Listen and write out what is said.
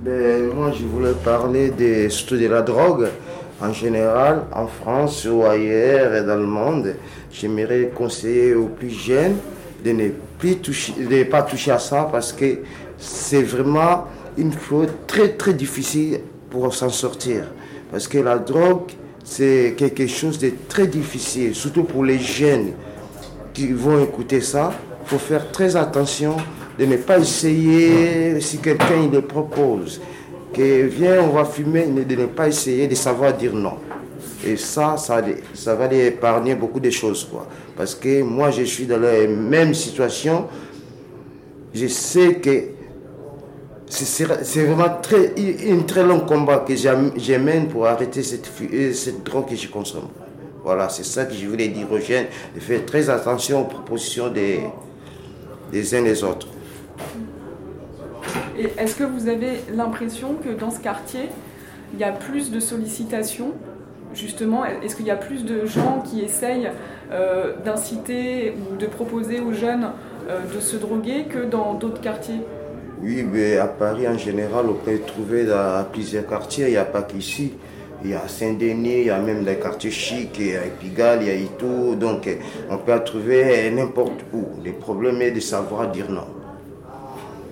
ben, Moi, je voulais parler surtout de la drogue en général, en France ou ailleurs et dans le monde. J'aimerais conseiller aux plus jeunes de ne, plus toucher, de pas toucher à ça parce que c'est vraiment une chose très très difficile pour s'en sortir. Parce que la drogue, c'est quelque chose de très difficile, surtout pour les jeunes qui vont écouter ça. Il faut faire très attention de ne pas essayer si quelqu'un il les propose. Que viens, on va fumer, de ne pas essayer de savoir dire non. Et ça, ça, ça va les épargner beaucoup de choses. Quoi. Parce que moi, je suis dans la même situation. Je sais que c'est vraiment très, un très long combat que j'amène pour arrêter cette, cette drogue que je consomme. Voilà, c'est ça que je voulais dire aux jeunes, de faire très attention aux propositions des, des uns des autres. Est-ce que vous avez l'impression que dans ce quartier, il y a plus de sollicitations Justement, est-ce qu'il y a plus de gens qui essayent euh, d'inciter ou de proposer aux jeunes euh, de se droguer que dans d'autres quartiers? Oui, mais à Paris en général, on peut trouver dans plusieurs quartiers, il n'y a pas qu'ici. Il y a Saint-Denis, il y a même des quartiers chics, il y a Pigalle, il y a Ito. Donc on peut trouver n'importe où. Le problème est de savoir dire non.